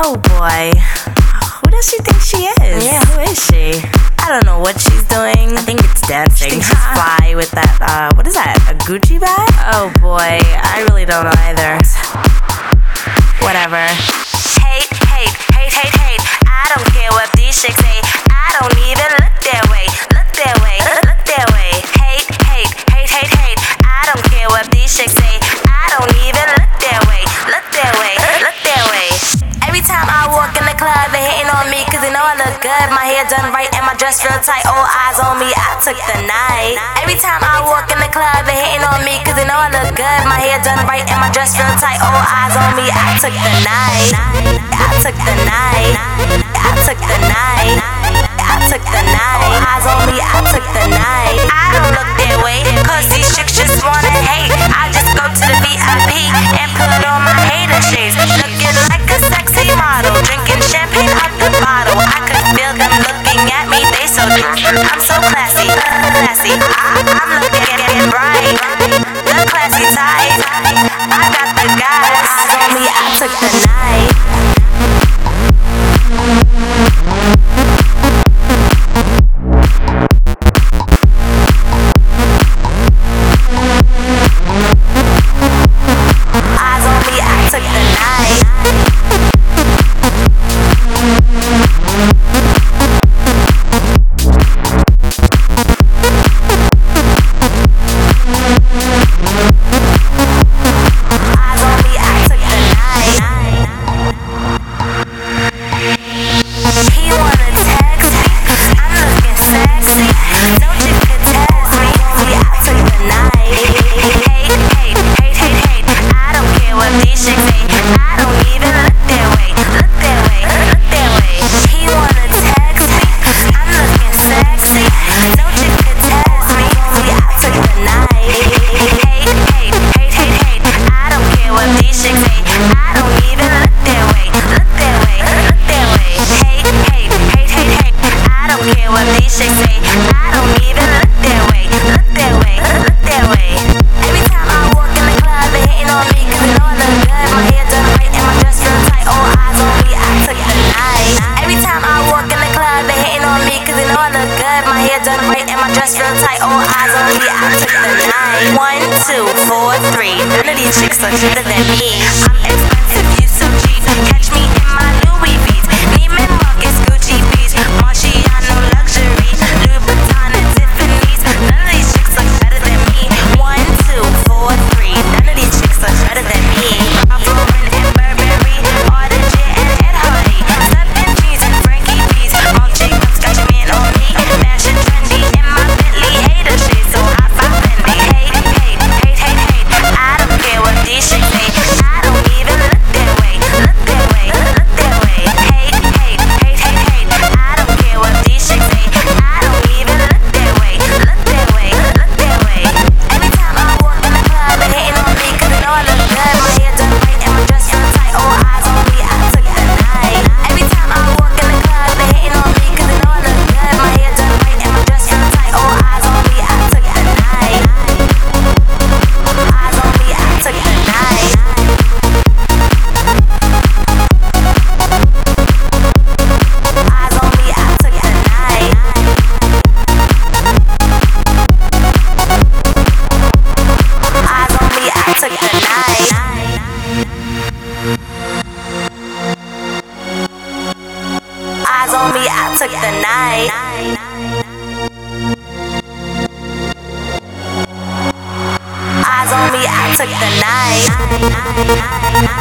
Oh boy. Who does she think she is? Yeah, who is she? I don't know what she's doing. I think it's dancing. She's fly with that, uh, what is that? A Gucci bag? Oh boy. I really don't know either. Whatever. done right and my dress real tight. All eyes on me, I took the night. Every time I walk in the club, they hating on me cause they know I look good. My hair done right and my dress real tight. All eyes on me, I took the night. I took the night. I took the night. I took the night. All eyes on me, I took the night. I don't look me, I took the night. me. tight, all eyes on me. I took the. One, two, four, three. None of these chicks are cheaper than me. I'm expensive. Eyes on me, I took the night. Eyes on me, I took the night.